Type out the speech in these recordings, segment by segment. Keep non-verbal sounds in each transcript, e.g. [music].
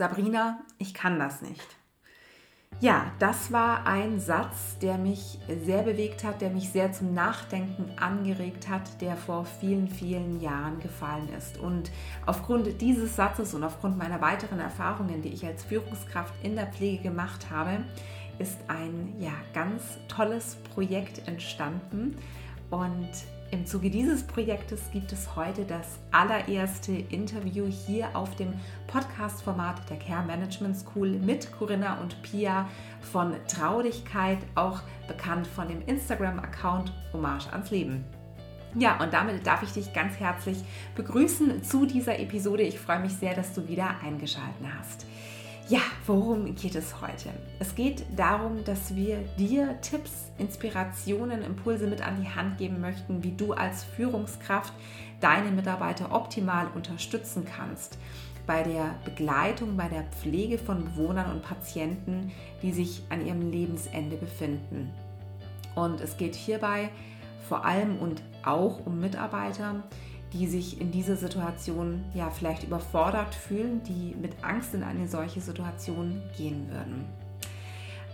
Sabrina, ich kann das nicht. Ja, das war ein Satz, der mich sehr bewegt hat, der mich sehr zum Nachdenken angeregt hat, der vor vielen, vielen Jahren gefallen ist. Und aufgrund dieses Satzes und aufgrund meiner weiteren Erfahrungen, die ich als Führungskraft in der Pflege gemacht habe, ist ein ja, ganz tolles Projekt entstanden. Und im Zuge dieses Projektes gibt es heute das allererste Interview hier auf dem Podcast-Format der Care Management School mit Corinna und Pia von Traudigkeit, auch bekannt von dem Instagram-Account Hommage ans Leben. Ja, und damit darf ich dich ganz herzlich begrüßen zu dieser Episode. Ich freue mich sehr, dass du wieder eingeschaltet hast. Ja, worum geht es heute? Es geht darum, dass wir dir Tipps, Inspirationen, Impulse mit an die Hand geben möchten, wie du als Führungskraft deine Mitarbeiter optimal unterstützen kannst bei der Begleitung, bei der Pflege von Bewohnern und Patienten, die sich an ihrem Lebensende befinden. Und es geht hierbei vor allem und auch um Mitarbeiter, die sich in dieser Situation ja vielleicht überfordert fühlen, die mit Angst in eine solche Situation gehen würden.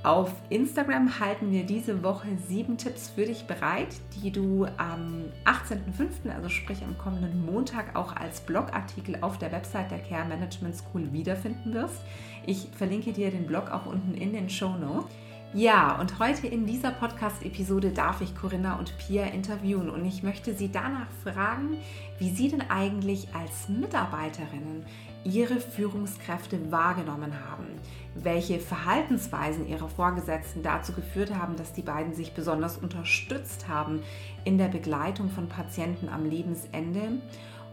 Auf Instagram halten wir diese Woche sieben Tipps für dich bereit, die du am 18.05., also sprich am kommenden Montag, auch als Blogartikel auf der Website der Care Management School wiederfinden wirst. Ich verlinke dir den Blog auch unten in den Show Notes. Ja, und heute in dieser Podcast-Episode darf ich Corinna und Pia interviewen. Und ich möchte sie danach fragen, wie sie denn eigentlich als Mitarbeiterinnen ihre Führungskräfte wahrgenommen haben, welche Verhaltensweisen ihrer Vorgesetzten dazu geführt haben, dass die beiden sich besonders unterstützt haben in der Begleitung von Patienten am Lebensende.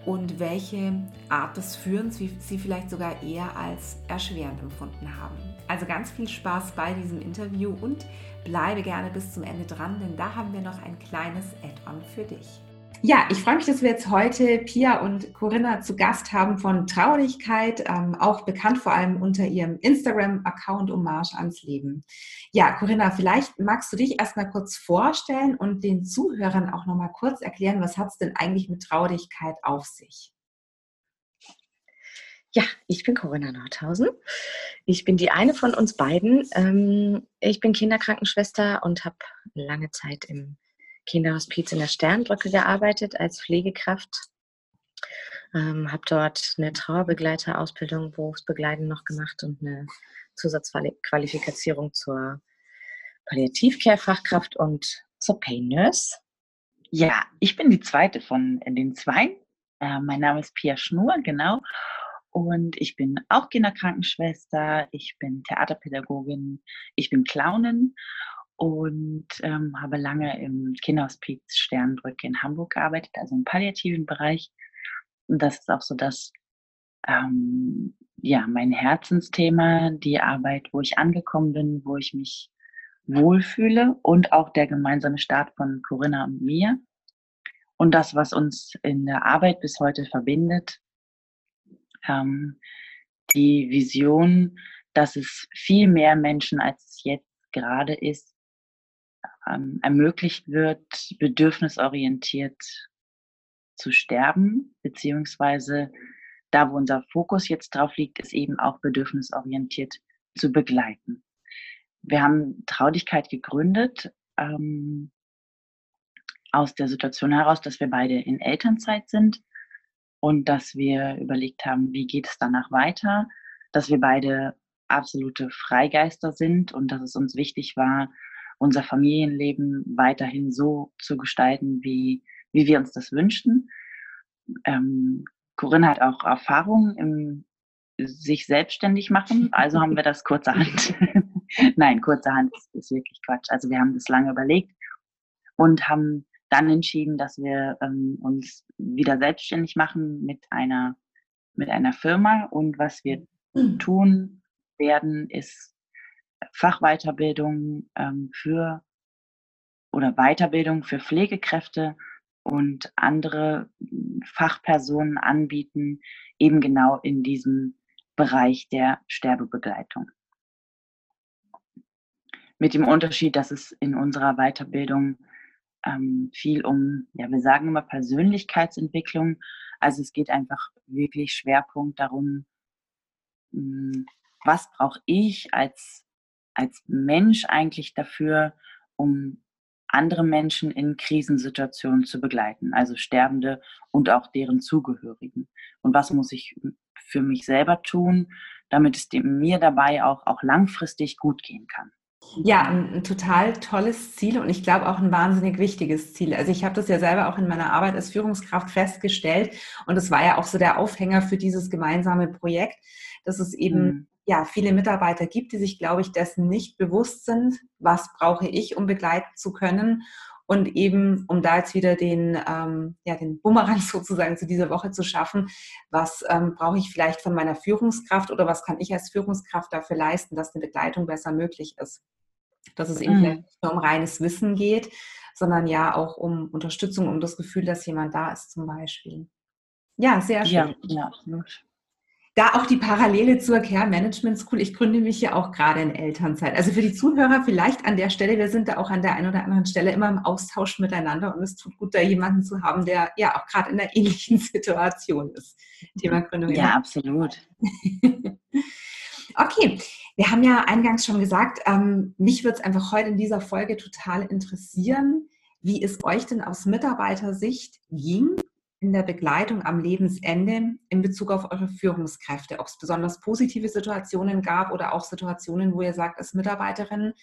Und welche Art des Führens sie vielleicht sogar eher als erschwerend empfunden haben. Also ganz viel Spaß bei diesem Interview und bleibe gerne bis zum Ende dran, denn da haben wir noch ein kleines Add-on für dich. Ja, ich freue mich, dass wir jetzt heute Pia und Corinna zu Gast haben von Traurigkeit, ähm, auch bekannt vor allem unter ihrem Instagram-Account Hommage ans Leben. Ja, Corinna, vielleicht magst du dich erstmal kurz vorstellen und den Zuhörern auch nochmal kurz erklären, was hat es denn eigentlich mit Traurigkeit auf sich? Ja, ich bin Corinna Nordhausen. Ich bin die eine von uns beiden. Ähm, ich bin Kinderkrankenschwester und habe lange Zeit im Kinderhospiz in der Sternbrücke gearbeitet als Pflegekraft. Ähm, habe dort eine Trauerbegleiterausbildung, berufsbegleitend noch gemacht und eine Zusatzqualifizierung zur Palliativcare-Fachkraft und zur Pain Nurse. Ja, ich bin die zweite von den zwei. Äh, mein Name ist Pia Schnur, genau. Und ich bin auch Kinderkrankenschwester, ich bin Theaterpädagogin, ich bin Clownin und ähm, habe lange im Kinderhospiz Sternbrücke in Hamburg gearbeitet, also im palliativen Bereich. Und das ist auch so das, ähm, ja, mein Herzensthema, die Arbeit, wo ich angekommen bin, wo ich mich wohlfühle und auch der gemeinsame Start von Corinna und mir. Und das, was uns in der Arbeit bis heute verbindet, ähm, die Vision, dass es viel mehr Menschen, als es jetzt gerade ist, ähm, ermöglicht wird, bedürfnisorientiert zu sterben, beziehungsweise da, wo unser Fokus jetzt drauf liegt, ist eben auch bedürfnisorientiert zu begleiten. Wir haben Traudigkeit gegründet ähm, aus der Situation heraus, dass wir beide in Elternzeit sind und dass wir überlegt haben, wie geht es danach weiter, dass wir beide absolute Freigeister sind und dass es uns wichtig war, unser Familienleben weiterhin so zu gestalten, wie, wie wir uns das wünschten. Ähm, Corinna hat auch Erfahrung im sich selbstständig machen, also haben wir das kurzerhand. [laughs] Nein, kurzerhand ist, ist wirklich Quatsch. Also wir haben das lange überlegt und haben dann entschieden, dass wir ähm, uns wieder selbstständig machen mit einer, mit einer Firma. Und was wir mhm. tun werden, ist Fachweiterbildung ähm, für oder Weiterbildung für Pflegekräfte und andere Fachpersonen anbieten, eben genau in diesem Bereich der Sterbebegleitung. Mit dem Unterschied, dass es in unserer Weiterbildung ähm, viel um, ja, wir sagen immer Persönlichkeitsentwicklung. Also es geht einfach wirklich Schwerpunkt darum, hm, was brauche ich als, als Mensch eigentlich dafür, um andere Menschen in Krisensituationen zu begleiten, also Sterbende und auch deren Zugehörigen. Und was muss ich für mich selber tun, damit es mir dabei auch, auch langfristig gut gehen kann. Ja, ein, total tolles Ziel und ich glaube auch ein wahnsinnig wichtiges Ziel. Also ich habe das ja selber auch in meiner Arbeit als Führungskraft festgestellt und es war ja auch so der Aufhänger für dieses gemeinsame Projekt, dass es eben mhm. ja viele Mitarbeiter gibt, die sich, glaube ich, dessen nicht bewusst sind, was brauche ich, um begleiten zu können und eben, um da jetzt wieder den, ähm, ja, den Bumerang [laughs] sozusagen zu dieser Woche zu schaffen, was ähm, brauche ich vielleicht von meiner Führungskraft oder was kann ich als Führungskraft dafür leisten, dass eine Begleitung besser möglich ist dass es eben mhm. nicht nur um reines Wissen geht, sondern ja auch um Unterstützung, um das Gefühl, dass jemand da ist zum Beispiel. Ja, sehr schön. Ja, ja. Da auch die Parallele zur Care Management School. Ich gründe mich ja auch gerade in Elternzeit. Also für die Zuhörer vielleicht an der Stelle, wir sind da auch an der einen oder anderen Stelle immer im Austausch miteinander und es tut gut, da jemanden zu haben, der ja auch gerade in einer ähnlichen [laughs] Situation ist. Thema Gründung. Ja, absolut. [laughs] Okay, wir haben ja eingangs schon gesagt, ähm, mich würde es einfach heute in dieser Folge total interessieren, wie es euch denn aus Mitarbeitersicht ging in der Begleitung am Lebensende in Bezug auf eure Führungskräfte, ob es besonders positive Situationen gab oder auch Situationen, wo ihr sagt, als Mitarbeiterin,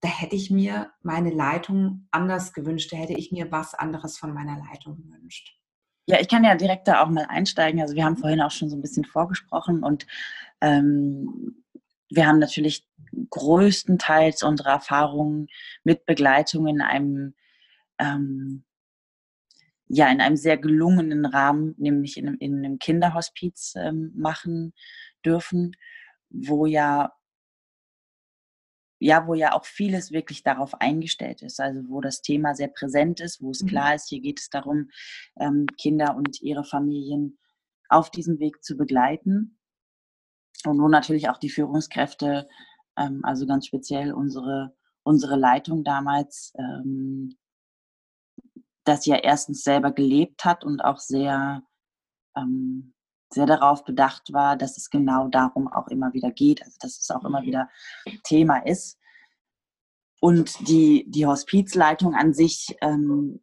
da hätte ich mir meine Leitung anders gewünscht, da hätte ich mir was anderes von meiner Leitung gewünscht. Ja, ich kann ja direkt da auch mal einsteigen. Also wir haben vorhin auch schon so ein bisschen vorgesprochen und ähm, wir haben natürlich größtenteils unsere Erfahrungen mit Begleitung in einem ähm, ja in einem sehr gelungenen Rahmen, nämlich in, in einem Kinderhospiz ähm, machen dürfen, wo ja ja, wo ja auch vieles wirklich darauf eingestellt ist, also wo das Thema sehr präsent ist, wo es mhm. klar ist, hier geht es darum, ähm, Kinder und ihre Familien auf diesem Weg zu begleiten und wo natürlich auch die Führungskräfte, ähm, also ganz speziell unsere, unsere Leitung damals, ähm, das ja erstens selber gelebt hat und auch sehr, ähm, sehr darauf bedacht war, dass es genau darum auch immer wieder geht, also dass es auch immer mhm. wieder Thema ist. Und die, die Hospizleitung an sich ähm,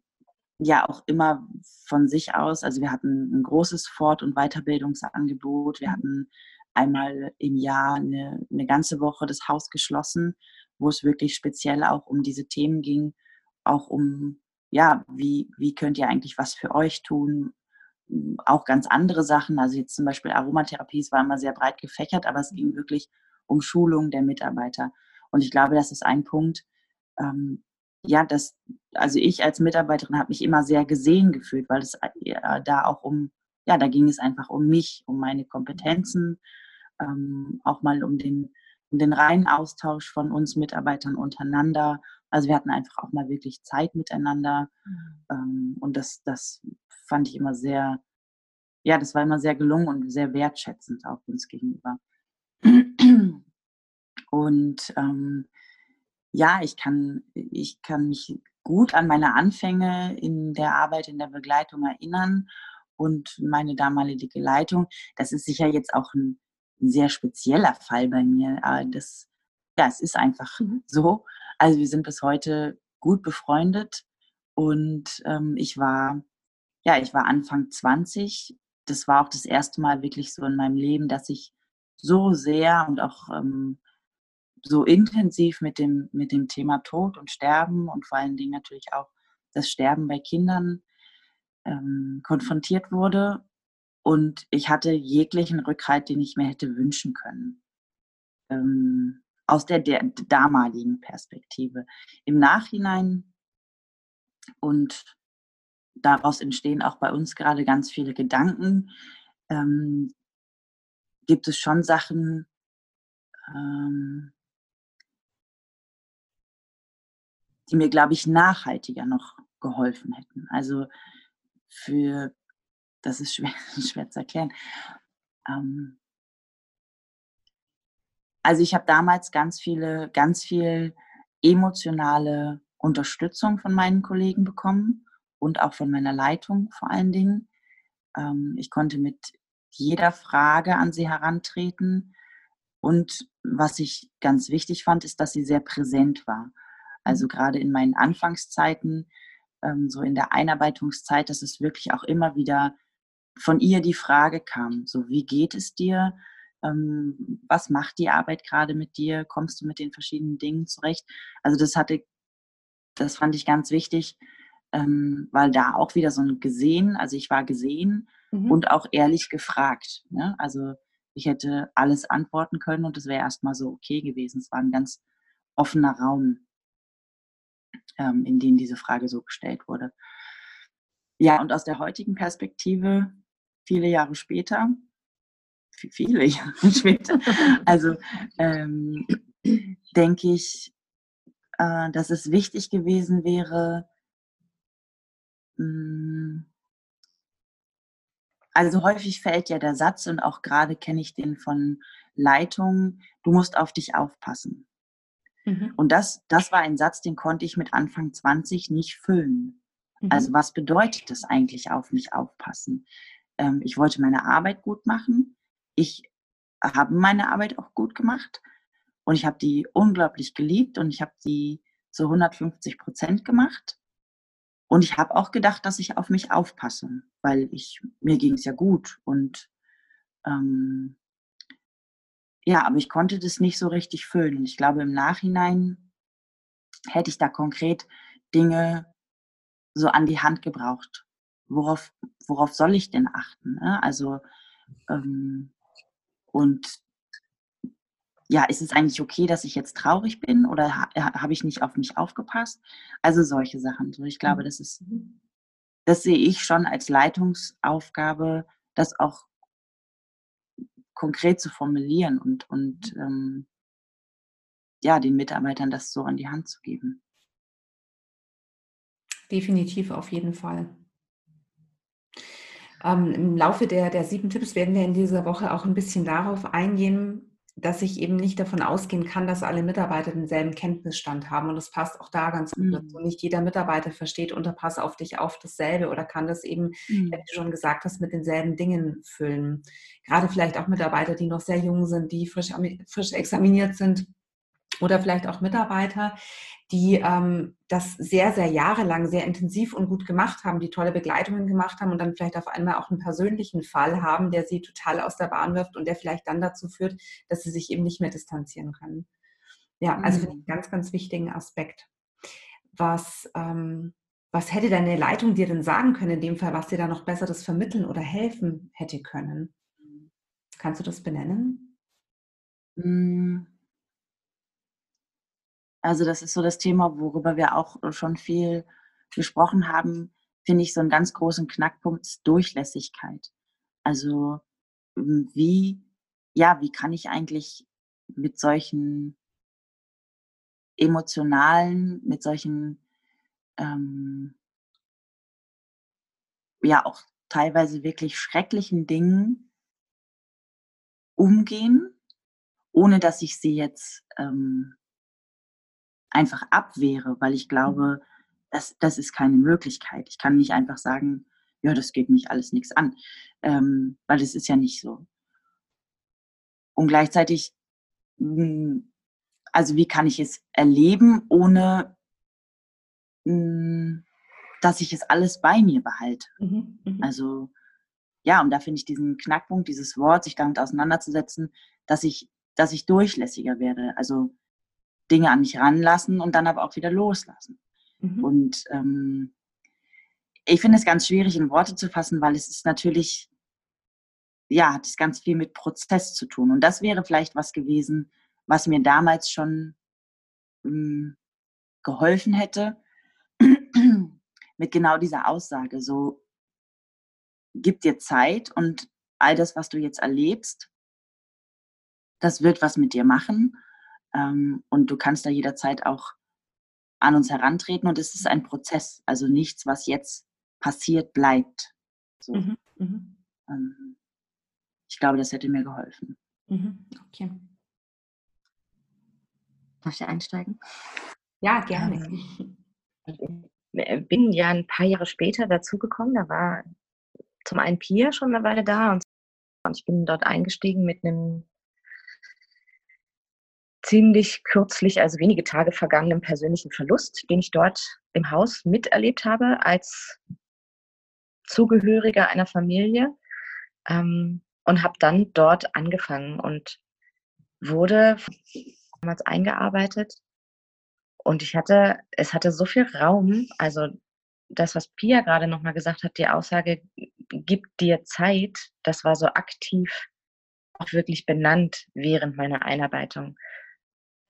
ja auch immer von sich aus, also wir hatten ein großes Fort- und Weiterbildungsangebot, wir hatten einmal im Jahr eine, eine ganze Woche das Haus geschlossen, wo es wirklich speziell auch um diese Themen ging, auch um, ja, wie, wie könnt ihr eigentlich was für euch tun, auch ganz andere Sachen, also jetzt zum Beispiel Aromatherapie, es war immer sehr breit gefächert, aber es ging wirklich um Schulung der Mitarbeiter. Und ich glaube, das ist ein Punkt, ähm, ja, das, also ich als Mitarbeiterin habe mich immer sehr gesehen gefühlt, weil es äh, da auch um, ja, da ging es einfach um mich, um meine Kompetenzen, ähm, auch mal um den, um den reinen Austausch von uns Mitarbeitern untereinander. Also wir hatten einfach auch mal wirklich Zeit miteinander. Mhm. Ähm, und das, das fand ich immer sehr, ja, das war immer sehr gelungen und sehr wertschätzend auch uns gegenüber. Und ähm, ja, ich kann, ich kann mich gut an meine Anfänge in der Arbeit, in der Begleitung erinnern und meine damalige Leitung. Das ist sicher jetzt auch ein ein sehr spezieller Fall bei mir. Das, ja, es ist einfach mhm. so. Also wir sind bis heute gut befreundet und ähm, ich war, ja, ich war Anfang 20. Das war auch das erste Mal wirklich so in meinem Leben, dass ich so sehr und auch ähm, so intensiv mit dem, mit dem Thema Tod und Sterben und vor allen Dingen natürlich auch das Sterben bei Kindern ähm, konfrontiert wurde und ich hatte jeglichen Rückhalt, den ich mir hätte wünschen können. Ähm, aus der, der damaligen Perspektive. Im Nachhinein und daraus entstehen auch bei uns gerade ganz viele Gedanken, ähm, gibt es schon Sachen, ähm, die mir, glaube ich, nachhaltiger noch geholfen hätten. Also für das ist schwer, [laughs] schwer zu erklären. Ähm, also ich habe damals ganz viele, ganz viel emotionale Unterstützung von meinen Kollegen bekommen und auch von meiner Leitung vor allen Dingen. Ähm, ich konnte mit jeder Frage an sie herantreten. Und was ich ganz wichtig fand, ist, dass sie sehr präsent war. Also gerade in meinen Anfangszeiten, ähm, so in der Einarbeitungszeit, dass es wirklich auch immer wieder von ihr die Frage kam, so wie geht es dir? Ähm, was macht die Arbeit gerade mit dir? Kommst du mit den verschiedenen Dingen zurecht? Also das hatte, das fand ich ganz wichtig, ähm, weil da auch wieder so ein gesehen, also ich war gesehen mhm. und auch ehrlich gefragt. Ne? Also ich hätte alles antworten können und es wäre erstmal so okay gewesen. Es war ein ganz offener Raum, ähm, in dem diese Frage so gestellt wurde. Ja, und aus der heutigen Perspektive, viele Jahre später, viele Jahre [laughs] später, also ähm, denke ich, äh, dass es wichtig gewesen wäre, hm, also häufig fällt ja der Satz und auch gerade kenne ich den von Leitungen, du musst auf dich aufpassen. Mhm. Und das, das war ein Satz, den konnte ich mit Anfang 20 nicht füllen. Mhm. Also was bedeutet das eigentlich auf mich aufpassen? Ähm, ich wollte meine Arbeit gut machen. Ich habe meine Arbeit auch gut gemacht und ich habe die unglaublich geliebt und ich habe die zu 150 Prozent gemacht. Und ich habe auch gedacht, dass ich auf mich aufpasse, weil ich, mir ging es ja gut. Und ähm, ja, aber ich konnte das nicht so richtig füllen. Ich glaube, im Nachhinein hätte ich da konkret Dinge so an die Hand gebraucht. Worauf, worauf soll ich denn achten? Ne? Also, ähm, und ja, ist es eigentlich okay, dass ich jetzt traurig bin oder ha, habe ich nicht auf mich aufgepasst? Also solche Sachen. So, ich glaube, das ist, das sehe ich schon als Leitungsaufgabe, das auch konkret zu formulieren und, und ähm, ja, den Mitarbeitern das so an die Hand zu geben. Definitiv auf jeden Fall. Ähm, Im Laufe der, der sieben Tipps werden wir in dieser Woche auch ein bisschen darauf eingehen, dass ich eben nicht davon ausgehen kann, dass alle Mitarbeiter denselben Kenntnisstand haben. Und das passt auch da ganz gut dazu. Mhm. Nicht jeder Mitarbeiter versteht unter Pass auf dich auf dasselbe oder kann das eben, mhm. wie du schon gesagt hast, mit denselben Dingen füllen. Gerade vielleicht auch Mitarbeiter, die noch sehr jung sind, die frisch, frisch examiniert sind oder vielleicht auch Mitarbeiter, die ähm, das sehr, sehr jahrelang sehr intensiv und gut gemacht haben, die tolle Begleitungen gemacht haben und dann vielleicht auf einmal auch einen persönlichen Fall haben, der sie total aus der Bahn wirft und der vielleicht dann dazu führt, dass sie sich eben nicht mehr distanzieren können. Ja, also mhm. einen ganz, ganz wichtigen Aspekt. Was, ähm, was hätte deine Leitung dir denn sagen können in dem Fall, was dir da noch besseres vermitteln oder helfen hätte können? Kannst du das benennen? Mhm. Also das ist so das Thema, worüber wir auch schon viel gesprochen haben, finde ich so einen ganz großen Knackpunkt ist Durchlässigkeit. Also hm, wie, ja, wie kann ich eigentlich mit solchen emotionalen, mit solchen, ähm, ja, auch teilweise wirklich schrecklichen Dingen umgehen, ohne dass ich sie jetzt ähm, einfach abwehre, weil ich glaube, mhm. das, das ist keine Möglichkeit. Ich kann nicht einfach sagen, ja, das geht mich alles nichts an, ähm, weil es ist ja nicht so. Und gleichzeitig, hm, also wie kann ich es erleben, ohne hm, dass ich es alles bei mir behalte? Mhm, mh. Also ja, und da finde ich diesen Knackpunkt, dieses Wort, sich damit auseinanderzusetzen, dass ich, dass ich durchlässiger werde. Also Dinge an mich ranlassen und dann aber auch wieder loslassen. Mhm. Und ähm, ich finde es ganz schwierig in Worte zu fassen, weil es ist natürlich, ja, hat es ganz viel mit Prozess zu tun. Und das wäre vielleicht was gewesen, was mir damals schon ähm, geholfen hätte, [clears throat] mit genau dieser Aussage. So, gib dir Zeit und all das, was du jetzt erlebst, das wird was mit dir machen. Ähm, und du kannst da jederzeit auch an uns herantreten und es ist ein Prozess, also nichts, was jetzt passiert, bleibt. So. Mhm, mhm. Ähm, ich glaube, das hätte mir geholfen. Mhm, okay. Darf ich einsteigen? Ja, gerne. Ähm, ich bin ja ein paar Jahre später dazugekommen. Da war zum einen Pia schon eine Weile da und ich bin dort eingestiegen mit einem ziemlich kürzlich, also wenige Tage vergangenen persönlichen Verlust, den ich dort im Haus miterlebt habe als Zugehöriger einer Familie ähm, und habe dann dort angefangen und wurde damals eingearbeitet und ich hatte, es hatte so viel Raum, also das, was Pia gerade nochmal gesagt hat, die Aussage, gibt dir Zeit, das war so aktiv auch wirklich benannt während meiner Einarbeitung.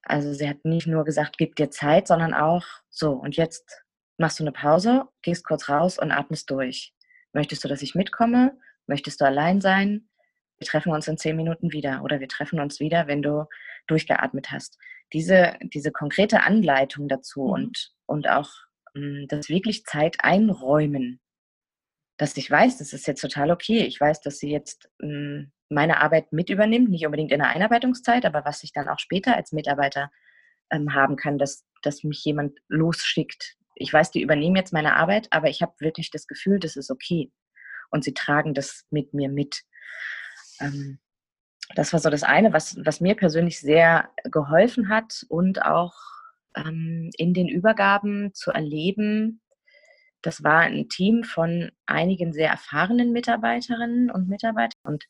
Also sie hat nicht nur gesagt, gib dir Zeit, sondern auch so, und jetzt machst du eine Pause, gehst kurz raus und atmest durch. Möchtest du, dass ich mitkomme? Möchtest du allein sein? Wir treffen uns in zehn Minuten wieder oder wir treffen uns wieder, wenn du durchgeatmet hast. Diese, diese konkrete Anleitung dazu mhm. und, und auch mh, hm, das wirklich Zeit einräumen, dass ich weiß, das ist jetzt total okay. Ich weiß, dass sie jetzt hm, meine Arbeit mit übernimmt, nicht unbedingt in der Einarbeitungszeit, aber was ich dann auch später als Mitarbeiter ähm, haben kann, dass, dass mich jemand losschickt. Ich weiß, die übernehmen jetzt meine Arbeit, aber ich habe wirklich das Gefühl, das ist okay. Und sie tragen das mit mir mit. Ähm, das war so das eine, was, was mir persönlich sehr geholfen hat und auch ähm, in den Übergaben zu erleben. Das war ein Team von einigen sehr erfahrenen Mitarbeiterinnen und Mitarbeitern und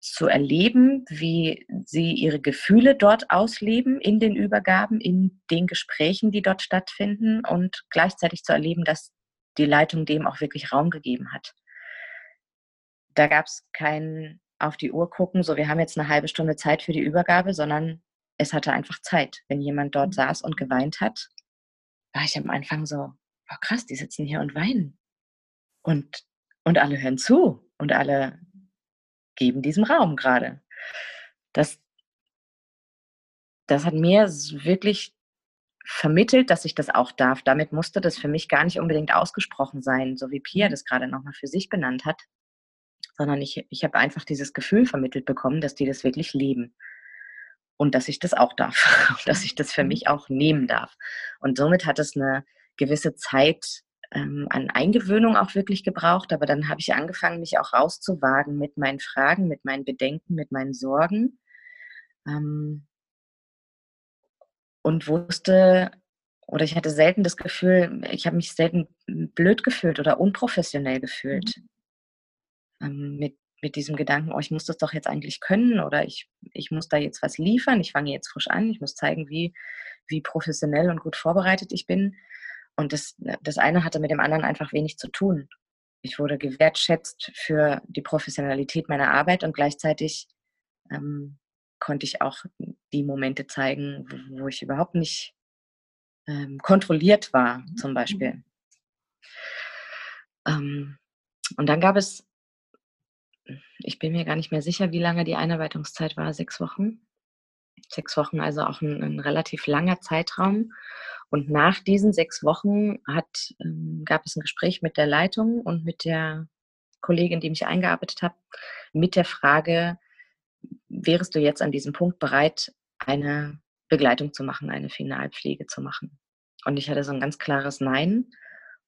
zu erleben, wie sie ihre Gefühle dort ausleben in den Übergaben, in den Gesprächen, die dort stattfinden und gleichzeitig zu erleben, dass die Leitung dem auch wirklich Raum gegeben hat. Da gab es kein auf die Uhr gucken, so wir haben jetzt eine halbe Stunde Zeit für die Übergabe, sondern es hatte einfach Zeit. Wenn jemand dort mhm. saß und geweint hat, war ich am Anfang so, oh krass, die sitzen hier und weinen. Und, und alle hören zu und alle geben diesem Raum gerade. Das, das hat mir wirklich vermittelt, dass ich das auch darf. Damit musste das für mich gar nicht unbedingt ausgesprochen sein, so wie Pia mhm. das gerade nochmal für sich benannt hat, sondern ich, ich habe einfach dieses Gefühl vermittelt bekommen, dass die das wirklich leben und dass ich das auch darf, [laughs] dass ich das für mhm. mich auch nehmen darf. Und somit hat es eine gewisse Zeit ähm, an Eingewöhnung auch wirklich gebraucht, aber dann habe ich angefangen, mich auch rauszuwagen mit meinen Fragen, mit meinen Bedenken, mit meinen Sorgen ähm, und wusste, oder ich hatte selten das Gefühl, ich habe mich selten blöd gefühlt oder unprofessionell gefühlt. Mhm. Ähm, mit mit diesem Gedanken, oh, ich muss das doch jetzt eigentlich können oder ich, ich muss da jetzt was liefern, ich fange jetzt frisch an, ich muss zeigen, wie, wie professionell und gut vorbereitet ich bin. Und das, das eine hatte mit dem anderen einfach wenig zu tun. Ich wurde gewertschätzt für die Professionalität meiner Arbeit und gleichzeitig ähm, konnte ich auch die Momente zeigen, wo, wo ich überhaupt nicht ähm, kontrolliert war, zum Beispiel. Mhm. Ähm, und dann gab es ich bin mir gar nicht mehr sicher, wie lange die Einarbeitungszeit war, sechs Wochen. Sechs Wochen, also auch ein, ein relativ langer Zeitraum. Und nach diesen sechs Wochen hat, ähm, gab es ein Gespräch mit der Leitung und mit der Kollegin, die mich eingearbeitet hat, mit der Frage, wärst du jetzt an diesem Punkt bereit, eine Begleitung zu machen, eine Finalpflege zu machen? Und ich hatte so ein ganz klares Nein.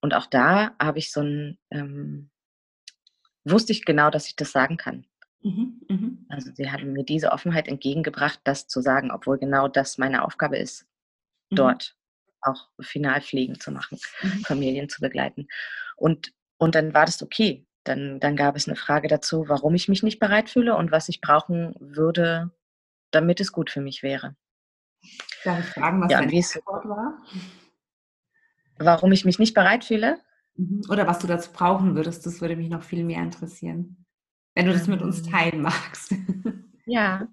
Und auch da habe ich so ein, ähm, wusste ich genau, dass ich das sagen kann. Mhm, mh. Also sie haben mir diese Offenheit entgegengebracht, das zu sagen, obwohl genau das meine Aufgabe ist, mhm. dort auch Finalpflegen zu machen, mhm. Familien zu begleiten. Und, und dann war das okay. Dann, dann gab es eine Frage dazu, warum ich mich nicht bereit fühle und was ich brauchen würde, damit es gut für mich wäre. Darf ich fragen, was ja, deine Antwort war? Warum ich mich nicht bereit fühle? Mhm. Oder was du dazu brauchen würdest, das würde mich noch viel mehr interessieren. Wenn du das mit uns ähm. teilen magst. [laughs] Ja,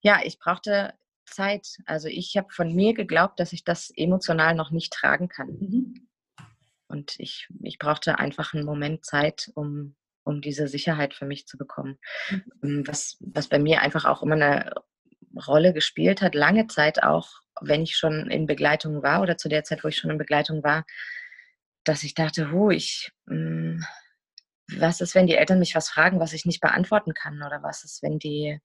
ja, ich brauchte Zeit. Also ich habe von mir geglaubt, dass ich das emotional noch nicht tragen kann. Mhm. Und ich, ich brauchte einfach einen Moment Zeit, um, um diese Sicherheit für mich zu bekommen. Mhm. Ähm, was, was bei mir einfach auch immer eine Rolle gespielt hat, lange Zeit auch, wenn ich schon in Begleitung war oder zu der Zeit, wo ich schon in Begleitung war, dass ich dachte, oh, ich, mh, hm, was ist, wenn die Eltern mich was fragen, was ich nicht beantworten kann? Oder was ist, wenn die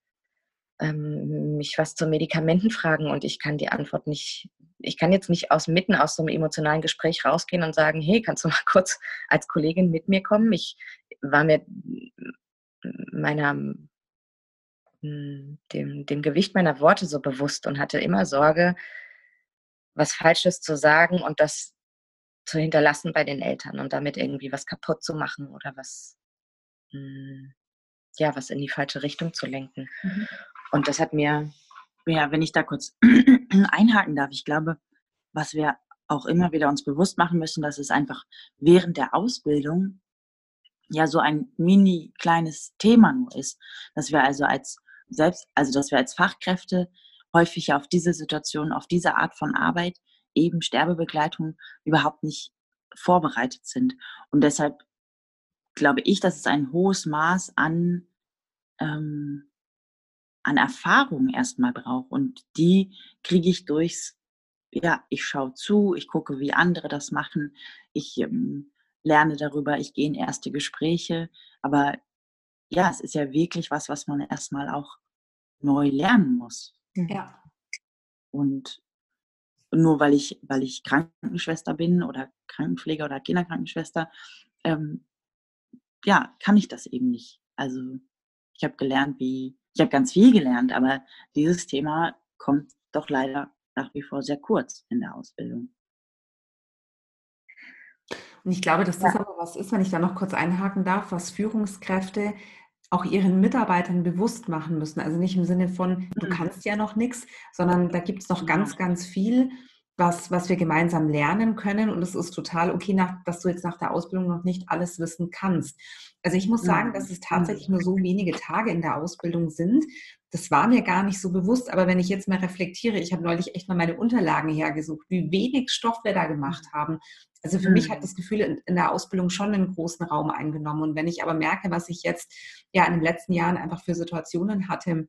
ähm, mich was zu Medikamenten fragen und ich kann die Antwort nicht, ich kann jetzt nicht aus mitten aus so einem emotionalen Gespräch rausgehen und sagen, hey, kannst du mal [laughs] kurz als Kollegin mit mir kommen? Ich war mir meiner hm, dem, dem Gewicht meiner Worte so bewusst und hatte immer Sorge, was Falsches zu sagen und das zu hinterlassen bei den Eltern und damit irgendwie was kaputt zu machen oder was, hm, ja, was in die falsche Richtung zu lenken. Mhm. Und das hat mir. Ja, wenn ich da kurz [clears throat] einhaken darf, ich glaube, was wir auch immer wieder uns bewusst machen müssen, dass es einfach während der Ausbildung ja so ein mini kleines Thema nur ist, dass wir also als selbst, also dass wir als Fachkräfte häufig auf diese Situation, auf diese Art von Arbeit, eben Sterbebegleitung, überhaupt nicht vorbereitet sind. Und deshalb glaube ich, dass es ein hohes Maß an, ähm, an Erfahrung erstmal braucht. Und die kriege ich durchs, ja, ich schaue zu, ich gucke, wie andere das machen, ich ähm, lerne darüber, ich gehe in erste Gespräche. Aber ja, es ist ja wirklich was, was man erstmal auch neu lernen muss. Ja. Und nur weil ich, weil ich Krankenschwester bin oder Krankenpfleger oder Kinderkrankenschwester, ähm, ja, kann ich das eben nicht. Also ich habe gelernt, wie, ich habe ganz viel gelernt, aber dieses Thema kommt doch leider nach wie vor sehr kurz in der Ausbildung. Und ich glaube, dass das ja. aber was ist, wenn ich da noch kurz einhaken darf, was Führungskräfte auch ihren Mitarbeitern bewusst machen müssen. Also nicht im Sinne von, du mhm. kannst ja noch nichts, sondern da gibt es noch ganz, ganz viel, was, was wir gemeinsam lernen können. Und es ist total okay, nach, dass du jetzt nach der Ausbildung noch nicht alles wissen kannst. Also ich muss sagen, dass es tatsächlich nur so wenige Tage in der Ausbildung sind. Das war mir gar nicht so bewusst, aber wenn ich jetzt mal reflektiere, ich habe neulich echt mal meine Unterlagen hergesucht, wie wenig Stoff wir da gemacht haben also für mhm. mich hat mhm. das Gefühl in, der Ausbildung schon einen großen Raum eingenommen. Und wenn ich aber merke, was ich jetzt ja in den letzten Jahren einfach für Situationen hatte,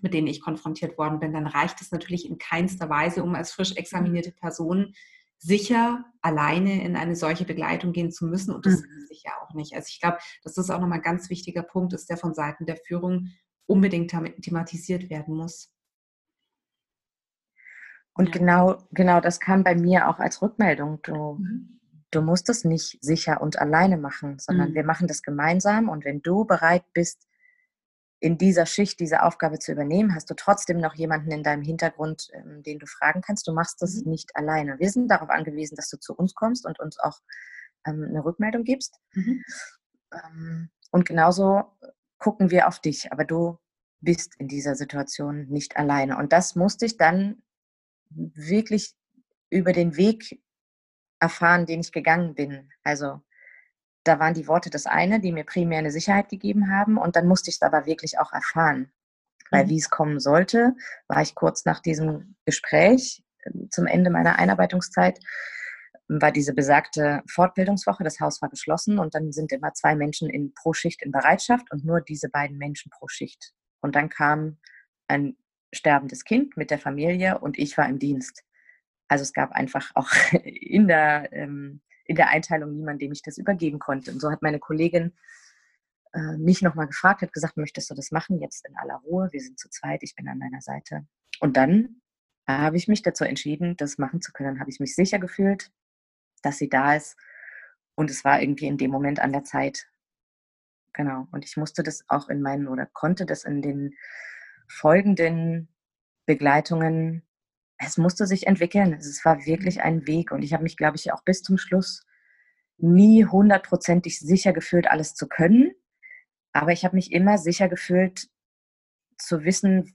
mit denen ich konfrontiert worden bin, dann reicht es natürlich in keinster Weise, um als frisch examinierte Person sicher alleine in eine solche Begleitung gehen zu müssen. Und das mhm. ist sicher auch nicht. Also ich glaube, dass das auch nochmal ein ganz wichtiger Punkt ist, der von Seiten der Führung unbedingt thematisiert werden muss. Und ja. genau, genau das kam bei mir auch als Rückmeldung. Du, mhm. du musst es nicht sicher und alleine machen, sondern mhm. wir machen das gemeinsam. Und wenn du bereit bist, in dieser Schicht diese Aufgabe zu übernehmen, hast du trotzdem noch jemanden in deinem Hintergrund, ähm, den du fragen kannst. Du machst das mhm. nicht alleine. Wir sind darauf angewiesen, dass du zu uns kommst und uns auch ähm, eine Rückmeldung gibst. Mhm. Ähm, und genauso gucken wir auf dich, aber du bist in dieser Situation nicht alleine. Und das musste ich dann wirklich über den Weg erfahren, den ich gegangen bin. Also da waren die Worte das eine, die mir primär eine Sicherheit gegeben haben und dann musste ich es aber wirklich auch erfahren. Weil mhm. wie es kommen sollte, war ich kurz nach diesem Gespräch ähm, zum Ende meiner Einarbeitungszeit, war diese besagte Fortbildungswoche, das Haus war geschlossen und dann sind immer zwei Menschen in, pro Schicht in Bereitschaft und nur diese beiden Menschen pro Schicht. Und dann kam ein sterbendes Kind mit der Familie und ich war im Dienst. Also es gab einfach auch [laughs] in der, ähm, in der Einteilung niemanden, dem ich das übergeben konnte. Und so hat meine Kollegin äh, mich nochmal gefragt, hat gesagt, möchtest du das machen jetzt in aller Ruhe? Wir sind zu zweit, ich bin an deiner Seite. Und dann habe ich mich dazu entschieden, das machen zu können. Dann habe ich mich sicher gefühlt, dass sie da ist. Und es war irgendwie in dem Moment an der Zeit. Genau. Und ich musste das auch in meinen oder konnte das in den folgenden Begleitungen, es musste sich entwickeln. Es war wirklich ein Weg und ich habe mich, glaube ich, auch bis zum Schluss nie hundertprozentig sicher gefühlt, alles zu können. Aber ich habe mich immer sicher gefühlt, zu wissen,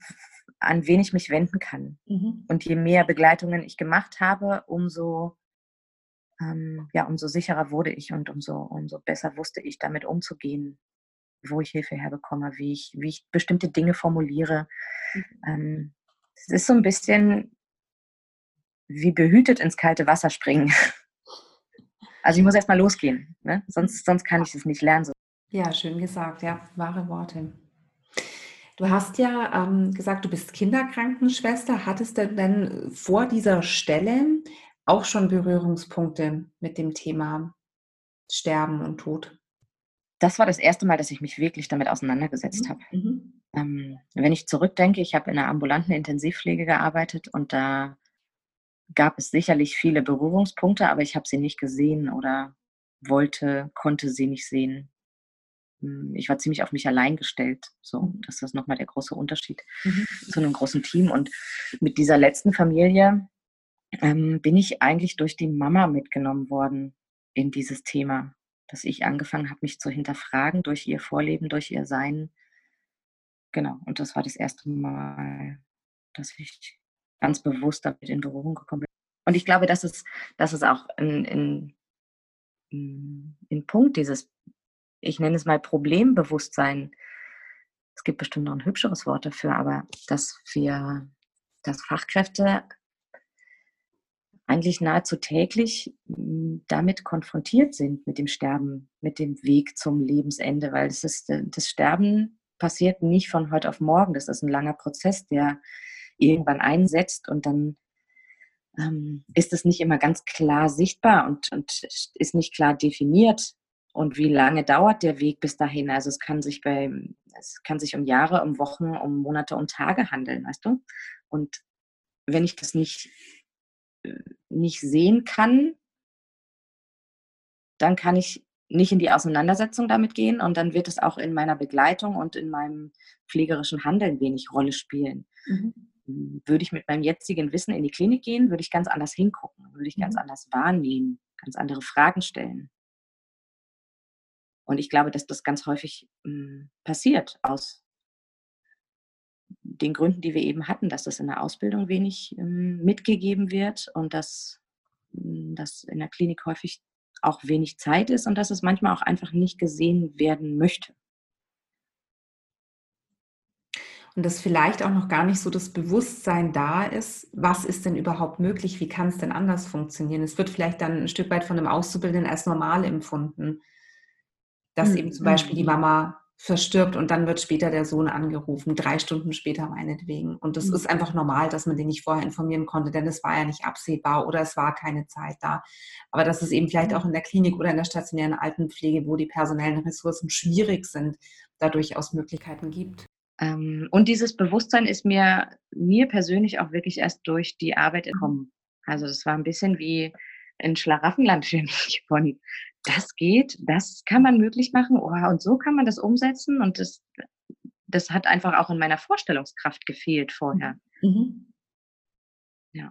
an wen ich mich wenden kann. Mhm. Und je mehr Begleitungen ich gemacht habe, umso, ähm, ja, umso sicherer wurde ich und umso, umso besser wusste ich, damit umzugehen wo ich Hilfe herbekomme, wie ich, wie ich bestimmte Dinge formuliere. Mhm. Ähm, es ist so ein bisschen wie behütet ins kalte Wasser springen. [laughs] Also ich muss erst mal losgehen, ne? sonst, sonst kann ich es nicht lernen. Ja, schön gesagt, ja, wahre Worte. Du hast ja ähm, gesagt, du bist Kinderkrankenschwester. Hattest du denn vor dieser Stelle auch schon Berührungspunkte mit dem Thema Sterben und Tod? das war das erste Mal, dass ich mich wirklich damit auseinandergesetzt mhm. habe. Mhm. Ähm, wenn ich zurückdenke, ich habe in einer ambulanten Intensivpflege gearbeitet und da gab es sicherlich viele Berührungspunkte, aber ich habe sie nicht gesehen oder wollte, konnte sie nicht sehen. hm, ich war ziemlich auf mich allein gestellt. So, das ist nochmal der große Unterschied mhm. zu einem großen Team. Und mit dieser letzten Familie ähm, bin ich eigentlich durch die Mama mitgenommen worden in dieses Thema, dass ich angefangen habe, mich zu hinterfragen durch ihr Vorleben, durch ihr Sein. Genau, und das war das erste Mal, dass ich ganz bewusst damit in Berührung gekommen bin. Und ich glaube, das ist, das ist auch ein, ein, ein Punkt dieses, ich nenne es mal Problembewusstsein. Es gibt bestimmt noch ein hübscheres Wort dafür, aber dass wir, dass Fachkräfte eigentlich nahezu täglich hm, damit konfrontiert sind, mit dem Sterben, mit dem Weg zum Lebensende, weil das, ist, das Sterben passiert nicht von heute auf morgen. Das ist ein langer Prozess, der irgendwann einsetzt und dann ähm, ist es nicht immer ganz klar sichtbar und, und ist nicht klar definiert. Und wie lange dauert der Weg bis dahin? Also es kann sich bei, es kann sich um Jahre, um Wochen, um Monate, um Tage handeln, weißt du? Und wenn ich das nicht nicht sehen kann, dann kann ich nicht in die Auseinandersetzung damit gehen und dann wird es auch in meiner Begleitung und in meinem pflegerischen Handeln wenig Rolle spielen. Mhm. Hm, würde ich mit meinem jetzigen Wissen in die Klinik gehen, würde ich ganz anders hingucken, würde ich ganz mhm. anders wahrnehmen, ganz andere Fragen stellen. Und ich glaube, dass das ganz häufig mh, hm, passiert aus den Gründen, die wir eben hatten, dass das in der Ausbildung wenig ähm, mitgegeben wird und dass, hm, dass in der Klinik häufig auch wenig Zeit ist und dass es manchmal auch einfach nicht gesehen werden möchte. Und dass vielleicht auch noch gar nicht so das Bewusstsein da ist, was ist denn überhaupt möglich, wie kann es denn anders funktionieren. Es wird vielleicht dann ein Stück weit von einem Auszubildenden als normal empfunden, dass mhm. eben zum Beispiel die Mama verstirbt und dann wird später der Sohn angerufen, drei Stunden später meinetwegen. Und das mhm. ist einfach normal, dass man den nicht vorher informieren konnte, denn es war ja nicht absehbar oder es war keine Zeit da. Aber dass es eben vielleicht auch in der Klinik oder in der stationären Altenpflege, wo die personellen Ressourcen schwierig sind, da durchaus Möglichkeiten gibt. Ähm, und dieses Bewusstsein ist mir, mir persönlich auch wirklich erst durch die Arbeit gekommen. Also das war ein bisschen wie ein Schlaraffenland [laughs] für mich von das geht, das kann man möglich machen, oh, und so kann man das umsetzen. Und das, das hat einfach auch in meiner Vorstellungskraft gefehlt vorher. Mhm. Ja.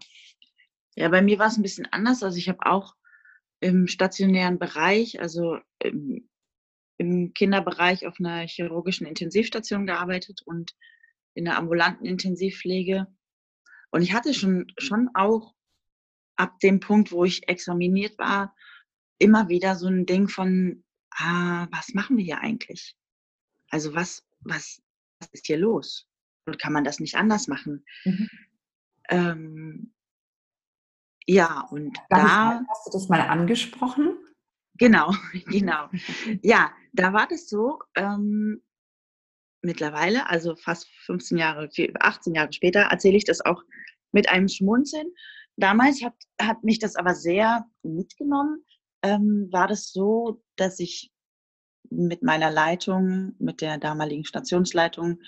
Ja, bei mir war es ein bisschen anders. Also ich habe auch im stationären Bereich, also im, im Kinderbereich auf einer chirurgischen Intensivstation gearbeitet und in der ambulanten Intensivpflege. Und ich hatte schon, schon auch ab dem Punkt, wo ich examiniert war, immer wieder so ein Ding von, ah, was machen wir hier eigentlich? Also was, was, was ist hier los? Und kann man das nicht anders machen? Mhm. Ähm, ja, und Darf da. Ich, hast du das mal angesprochen? Genau, [laughs] [laughs] genau. Ja, da war das so, ähm, mittlerweile, also fast 15 Jahre, 18 Jahre später, erzähle ich das auch mit einem Schmunzeln. Damals hat, hat mich das aber sehr mitgenommen, ähm, war das so, dass ich mit meiner Leitung, mit der damaligen Stationsleitung,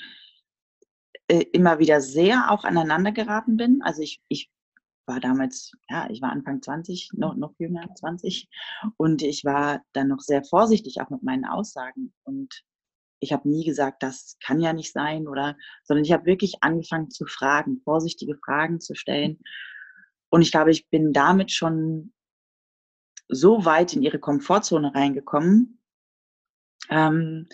äh, immer wieder sehr auch aneinander geraten bin. Also ich, ich war damals, ja, ich war Anfang 20, noch, noch jünger, 20. Und ich war dann noch sehr vorsichtig auch mit meinen Aussagen. Und ich habe nie gesagt, das kann ja nicht sein oder, sondern ich habe wirklich angefangen zu fragen, vorsichtige Fragen zu stellen. Und ich glaube, ich bin damit schon so weit in ihre Komfortzone reingekommen, ähm,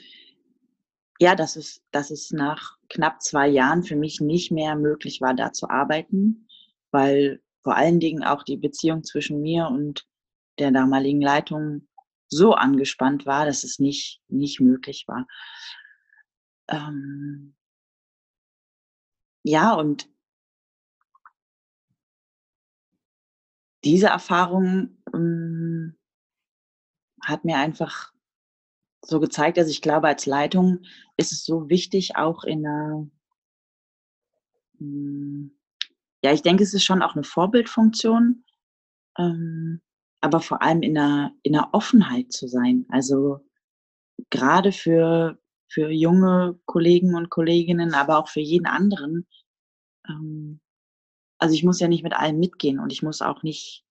ja, dass es, dass es nach knapp zwei Jahren für mich nicht mehr möglich war, da zu arbeiten, weil vor allen Dingen auch die Beziehung zwischen mir und der damaligen Leitung so angespannt war, dass es nicht, nicht möglich war. Ähm, ja, und diese Erfahrung ähm, hat mir einfach so gezeigt, dass ich glaube, als Leitung ist es so wichtig, auch in einer, hm, ja, ich denke, es ist schon auch eine Vorbildfunktion, ähm, aber vor allem in einer, in einer Offenheit zu sein. Also gerade für, für junge Kollegen und Kolleginnen, aber auch für jeden anderen, ähm, also ich muss ja nicht mit allem mitgehen und ich muss auch nicht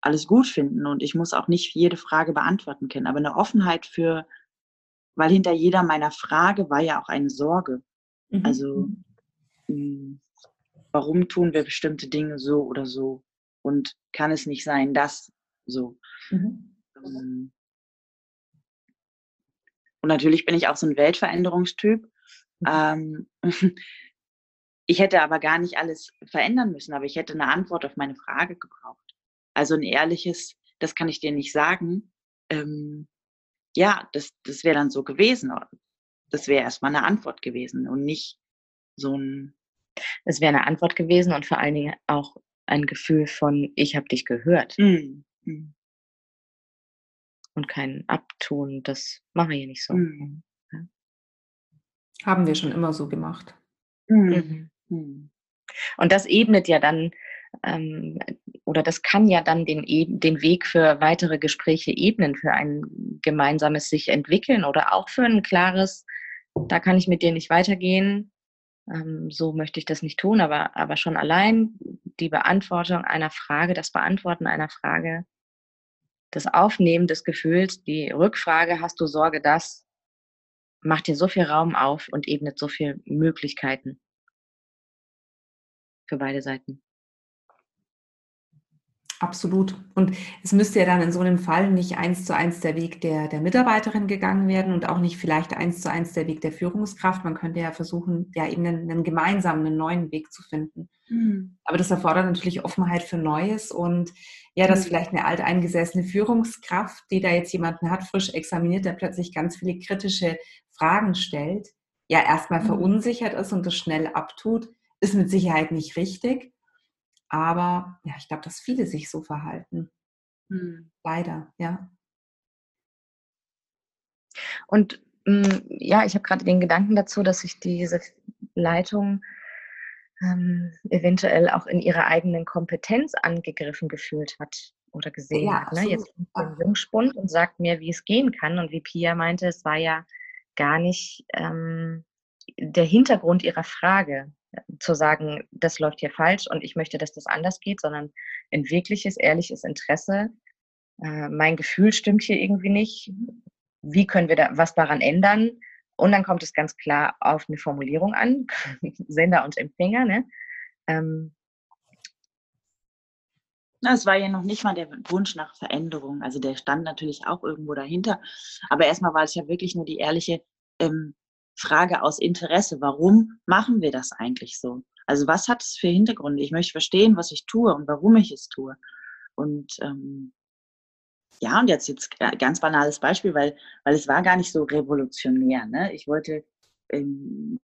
alles gut finden und ich muss auch nicht jede Frage beantworten können. Aber eine Offenheit für, weil hinter jeder meiner Frage war ja auch eine Sorge. Mhm. Also, mh, hm, warum tun wir bestimmte Dinge so oder so? Und kann es nicht sein, dass so? Mhm. Ähm, und natürlich bin ich auch so ein Weltveränderungstyp. Mhm. Ähm, [laughs] ich hätte aber gar nicht alles verändern müssen, aber ich hätte eine Antwort auf meine Frage gebraucht. Also ein ehrliches, das kann ich dir nicht sagen. Ähm, ja, das, das wäre dann so gewesen. Das wäre erstmal eine Antwort gewesen und nicht so ein. Es wäre eine Antwort gewesen und vor allen Dingen auch ein Gefühl von, ich habe dich gehört. Mm, mm. Und kein Abtun, das mache ich nicht so. Mm. Haben wir schon immer so gemacht. Mhm. Mm. Und das ebnet ja dann, ähm, oder das kann ja dann den, den Weg für weitere Gespräche ebnen, für ein gemeinsames sich entwickeln oder auch für ein klares, da kann ich mit dir nicht weitergehen, ähm, so möchte ich das nicht tun, aber, aber schon allein die Beantwortung einer Frage, das Beantworten einer Frage, das Aufnehmen des Gefühls, die Rückfrage, hast du Sorge, das macht dir so viel Raum auf und ebnet so viele Möglichkeiten für beide Seiten. Absolut. Und es müsste ja dann in so einem Fall nicht eins zu eins der Weg der, der Mitarbeiterin gegangen werden und auch nicht vielleicht eins zu eins der Weg der Führungskraft. Man könnte ja versuchen, ja eben einen, einen gemeinsamen, einen neuen Weg zu finden. Mhm. Aber das erfordert natürlich Offenheit für Neues und ja, dass Mhm. vielleicht eine alteingesessene Führungskraft, die da jetzt jemanden hat, frisch examiniert, der plötzlich ganz viele kritische Fragen stellt, ja erstmal Mhm. verunsichert ist und das schnell abtut, ist mit Sicherheit nicht richtig. Aber ja, ich glaube, dass viele sich so verhalten. Mhm. Leider, ja. Und mh, ja, ich habe gerade den Gedanken dazu, dass sich diese Leitung ähm, eventuell auch in ihrer eigenen Kompetenz angegriffen gefühlt hat oder gesehen Ja, hat. Ne? Jetzt kommt der Jungspund und sagt mir, wie es gehen kann. Und wie Pia meinte, es war ja gar nicht ähm, der Hintergrund ihrer Frage, zu sagen, das läuft hier falsch und ich möchte, dass das anders geht, sondern ein wirkliches, ehrliches Interesse. Äh, mein Gefühl stimmt hier irgendwie nicht. Wie können wir da was daran ändern? Und dann kommt es ganz klar auf eine Formulierung an, [laughs] Sender und Empfänger. Ne? Ähm, es war ja noch nicht mal der Wunsch nach Veränderung. Also der stand natürlich auch irgendwo dahinter. Aber erstmal war es ja wirklich nur die ehrliche ähm, Frage aus Interesse. Warum machen wir das eigentlich so? Also was hat es für Hintergründe? Ich möchte verstehen, was ich tue und warum ich es tue. Und ähm, ja, und jetzt jetzt g- ganz banales Beispiel, weil, weil es war gar nicht so revolutionär. Ne? Ich wollte, ähm,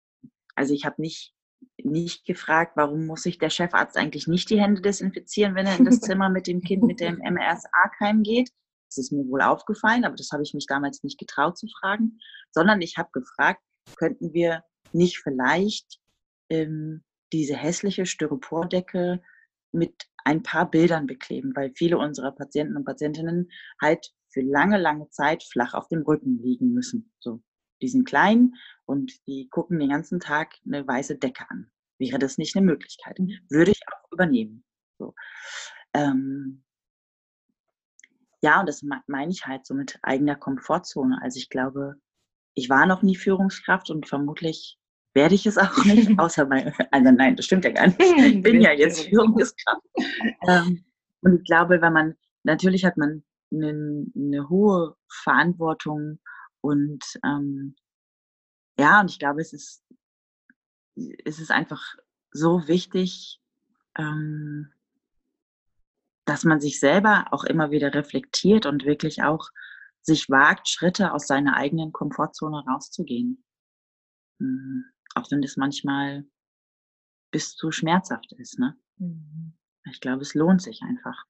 also ich habe nicht, nicht gefragt, warum muss sich der Chefarzt eigentlich nicht die Hände desinfizieren, wenn er in das Zimmer mit dem Kind mit dem [laughs] MRSA-Keim geht. Das ist mir wohl aufgefallen, aber das habe ich mich damals nicht getraut zu fragen, sondern ich habe gefragt, könnten wir nicht vielleicht ähm, diese hässliche Styropordecke mit ein paar Bildern bekleben, weil viele unserer Patienten und Patientinnen halt für lange, lange Zeit flach auf dem Rücken liegen müssen. So, die sind klein und die gucken den ganzen Tag eine weiße Decke an. Wäre das nicht eine Möglichkeit? Würde ich auch übernehmen. So. Ähm, ja, und das me- meine ich halt so mit eigener Komfortzone. Also ich glaube, ich war noch nie Führungskraft und vermutlich werde ich es auch nicht, [laughs] außer bei, also nein, das stimmt ja gar nicht. [laughs] Ich bin ja jetzt Führungskraft. Ähm, und ich glaube, wenn man, natürlich hat man eine, eine hohe Verantwortung und ähm, ja, und ich glaube, es ist, es ist einfach so wichtig, ähm, dass man sich selber auch immer wieder reflektiert und wirklich auch sich wagt, Schritte aus seiner eigenen Komfortzone rauszugehen. Mhm. Auch wenn das manchmal bis zu schmerzhaft ist. Ne? Mhm. Ich glaube, es lohnt sich einfach.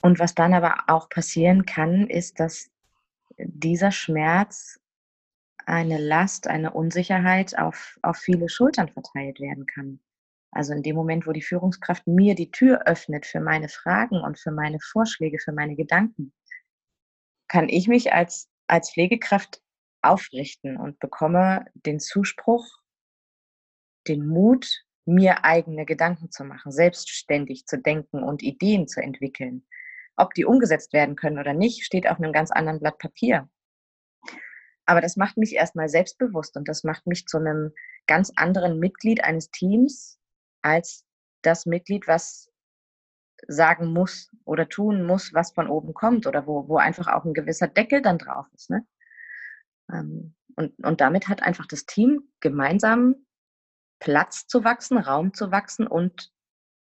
Und was dann aber auch passieren kann, ist, dass dieser Schmerz eine Last, eine Unsicherheit auf, auf viele Schultern verteilt werden kann. Also in dem Moment, wo die Führungskraft mir die Tür öffnet für meine Fragen und für meine Vorschläge, für meine Gedanken, kann ich mich als, als Pflegekraft aufrichten und bekomme den Zuspruch, den Mut, mir eigene Gedanken zu machen, selbstständig zu denken und Ideen zu entwickeln. Ob die umgesetzt werden können oder nicht, steht auf einem ganz anderen Blatt Papier. aber das macht mich erstmal selbstbewusst und das macht mich zu einem ganz anderen Mitglied eines Teams als das Mitglied, was sagen muss oder tun muss, was von oben kommt oder wo, wo einfach auch ein gewisser Deckel dann drauf ist. Ne? Ähm, und, und damit hat einfach das Team gemeinsam Platz zu wachsen, Raum zu wachsen und,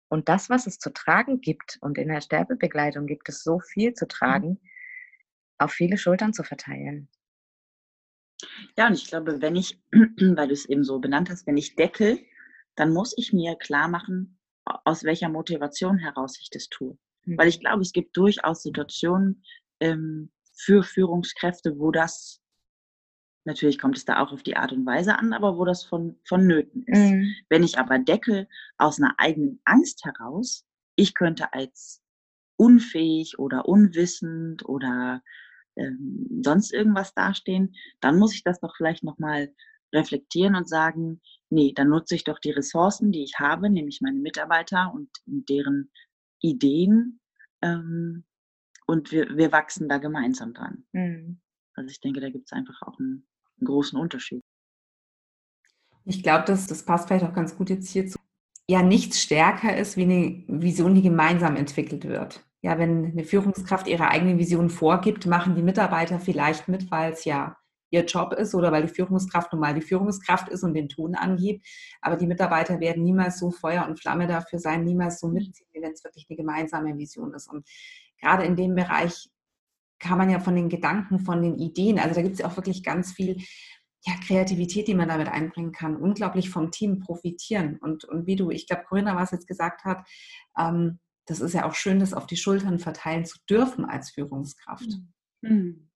und das, was es zu tragen gibt, und in der Sterbebegleitung gibt es so viel zu mhm. tragen, auf viele Schultern zu verteilen. Ja, und ich glaube, wenn ich, [clears throat] weil du es eben so benannt hast, wenn ich deckel, dann muss ich mir klar machen, aus welcher Motivation heraus ich das tue. Mhm. Weil ich glaube, es gibt durchaus Situationen ähm, für Führungskräfte, wo das, natürlich kommt es da auch auf die Art und Weise an, aber wo das von, vonnöten ist. Mhm. Wenn ich aber deckel aus einer eigenen Angst heraus, ich könnte als unfähig oder unwissend oder ähm, sonst irgendwas dastehen, dann muss ich das doch vielleicht nochmal reflektieren und sagen, nee, dann nutze ich doch die Ressourcen, die ich habe, nämlich meine Mitarbeiter und deren Ideen ähm, und wir, wir wachsen da gemeinsam dran. Mhm. Also ich denke, da gibt es einfach auch einen, einen, großen Unterschied. Ich glaube, das, das passt vielleicht auch ganz gut jetzt hierzu. Ja, nichts stärker ist wie eine Vision, die gemeinsam entwickelt wird. Ja, wenn eine Führungskraft ihre eigene Vision vorgibt, machen die Mitarbeiter vielleicht mit, weil es ja ihr Job ist oder weil die Führungskraft nun mal die Führungskraft ist und den Ton angibt. Aber die Mitarbeiter werden niemals so Feuer und Flamme dafür sein, niemals so mitziehen, wie wenn es wirklich eine gemeinsame Vision ist. Und gerade in dem Bereich kann man ja von den Gedanken, von den Ideen, also da gibt es ja auch wirklich ganz viel ja, Kreativität, die man damit einbringen kann, unglaublich vom Team profitieren. Und, und wie du, ich glaube, Corinna was jetzt gesagt hat, ähm, das ist ja auch schön, das auf die Schultern verteilen zu dürfen als Führungskraft. Mhm.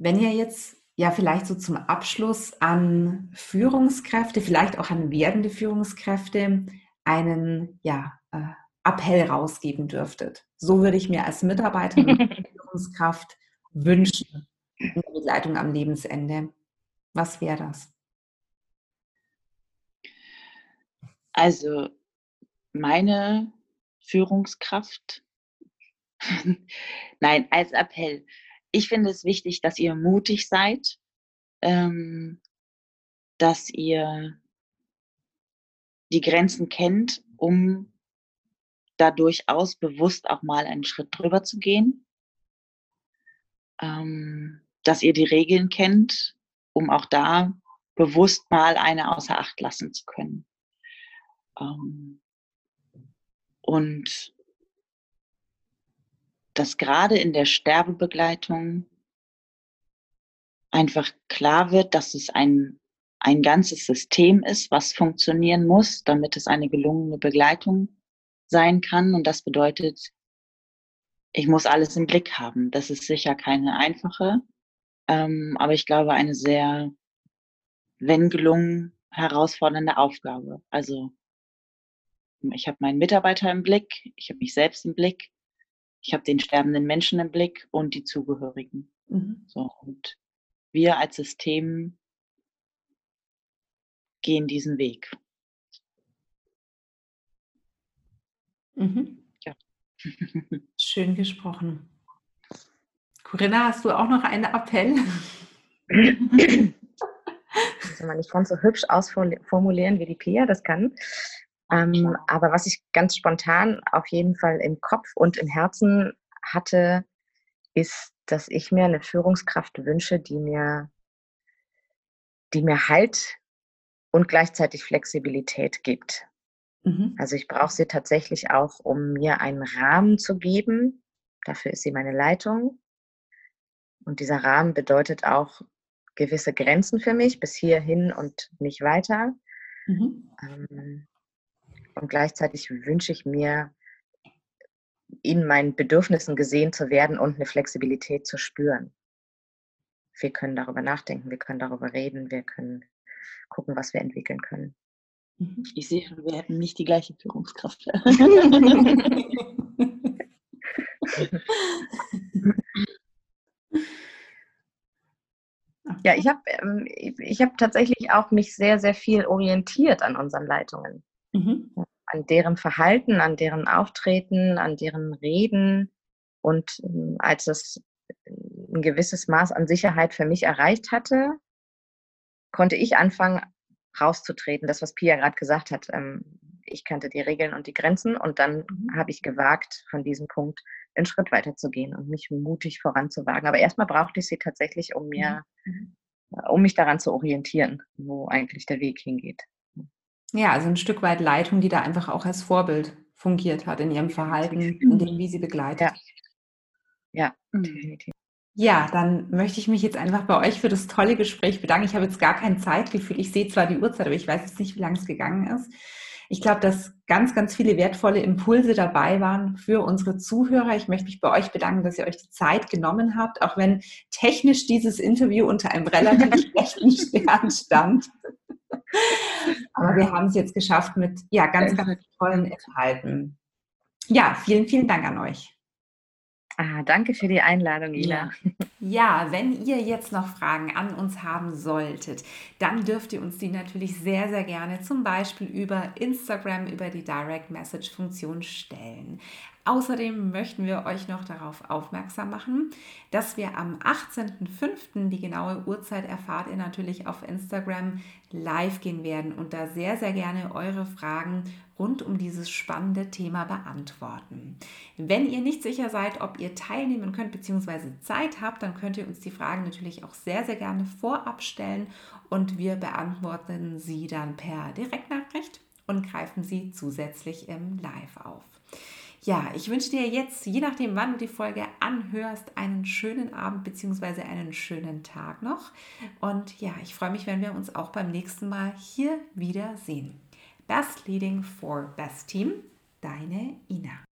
Wenn ihr jetzt ja vielleicht so zum Abschluss an Führungskräfte, vielleicht auch an werdende Führungskräfte einen ja, äh, Appell rausgeben dürftet. So würde ich mir als Mitarbeiter und [laughs] Führungskraft wünschen in der Begleitung am Lebensende. Was wäre das? Also meine Führungskraft, [laughs] nein, als Appell ich finde es wichtig, dass ihr mutig seid, ähm, dass ihr die Grenzen kennt, um da durchaus bewusst auch mal einen Schritt drüber zu gehen, ähm, dass ihr die Regeln kennt, um auch da bewusst mal eine außer Acht lassen zu können. Ähm, und dass gerade in der Sterbebegleitung einfach klar wird, dass es ein, ein ganzes System ist, was funktionieren muss, damit es eine gelungene Begleitung sein kann. Und das bedeutet, ich muss alles im Blick haben. Das ist sicher keine einfache, ähm, aber ich glaube eine sehr, wenn gelungen, herausfordernde Aufgabe. Also ich habe meinen Mitarbeiter im Blick, ich habe mich selbst im Blick ich habe den sterbenden Menschen im Blick und die Zugehörigen. Mhm. So, und wir als System gehen diesen Weg. Mhm. Ja. [laughs] Schön gesprochen. Corinna, hast du auch noch einen Appell? Also man nicht ganz so hübsch ausformulieren wie die Pia das kann. Ähm, aber was ich ganz spontan auf jeden Fall im Kopf und im Herzen hatte, ist, dass ich mir eine Führungskraft wünsche, die mir, die mir Halt und gleichzeitig Flexibilität gibt. Mhm. Also ich brauche sie tatsächlich auch, um mir einen Rahmen zu geben. Dafür ist sie meine Leitung. Und dieser Rahmen bedeutet auch gewisse Grenzen für mich, bis hierhin und nicht weiter. Mhm. Ähm, und gleichzeitig wünsche ich mir, in meinen Bedürfnissen gesehen zu werden und eine Flexibilität zu spüren. Wir können darüber nachdenken, wir können darüber reden, wir können gucken, was wir entwickeln können. Mhm. Ich sehe schon, wir hätten nicht die gleiche Führungskraft. ja, ich habe ähm, ich hab tatsächlich auch mich sehr, sehr viel orientiert an unseren Leitungen. Mhm. An deren Verhalten, an deren Auftreten, an deren Reden. Und ähm, als es ein gewisses Maß an Sicherheit für mich erreicht hatte, konnte ich anfangen, rauszutreten. Das, was Pia gerade gesagt hat. Ähm, ich kannte die Regeln und die Grenzen und dann mhm. habe ich gewagt, von diesem Punkt einen Schritt weiter zu gehen und mich mutig voranzuwagen. Aber erstmal brauchte ich sie tatsächlich, um mir, mhm. Äh, um mich daran zu orientieren, wo eigentlich der Weg hingeht. Ja, also ein Stück weit Leitung, die da einfach auch als Vorbild fungiert hat in ihrem Verhalten, in dem, wie sie begleitet. Ja, ja mhm. definitiv. Ja, dann möchte ich mich jetzt einfach bei euch für das tolle Gespräch bedanken. Ich habe jetzt gar kein Zeitgefühl. Ich sehe zwar die Uhrzeit, aber ich weiß jetzt nicht, wie lange es gegangen ist. Ich glaube, dass ganz, ganz viele wertvolle Impulse dabei waren für unsere Zuhörer. Ich möchte mich bei euch bedanken, dass ihr euch die Zeit genommen habt, auch wenn technisch dieses Interview unter einem relativ [laughs] schlechten Stern stand. Aber wir haben es jetzt geschafft mit ja, ganz, ganz tollen Inhalten. Ja, vielen, vielen Dank an euch. Ah, danke für die Einladung, Ila. Ja. ja, wenn ihr jetzt noch Fragen an uns haben solltet, dann dürft ihr uns die natürlich sehr, sehr gerne zum Beispiel über Instagram, über die Direct Message Funktion stellen. Außerdem möchten wir euch noch darauf aufmerksam machen, dass wir am 18.05. die genaue Uhrzeit erfahrt ihr natürlich auf Instagram live gehen werden und da sehr, sehr gerne eure Fragen rund um dieses spannende Thema beantworten. Wenn ihr nicht sicher seid, ob ihr teilnehmen könnt bzw. Zeit habt, dann könnt ihr uns die Fragen natürlich auch sehr, sehr gerne vorab stellen und wir beantworten sie dann per Direktnachricht und greifen sie zusätzlich im Live auf. Ja, ich wünsche dir jetzt, je nachdem, wann du die Folge anhörst, einen schönen Abend bzw. einen schönen Tag noch. Und ja, ich freue mich, wenn wir uns auch beim nächsten Mal hier wieder sehen. Best Leading for Best Team, deine Ina.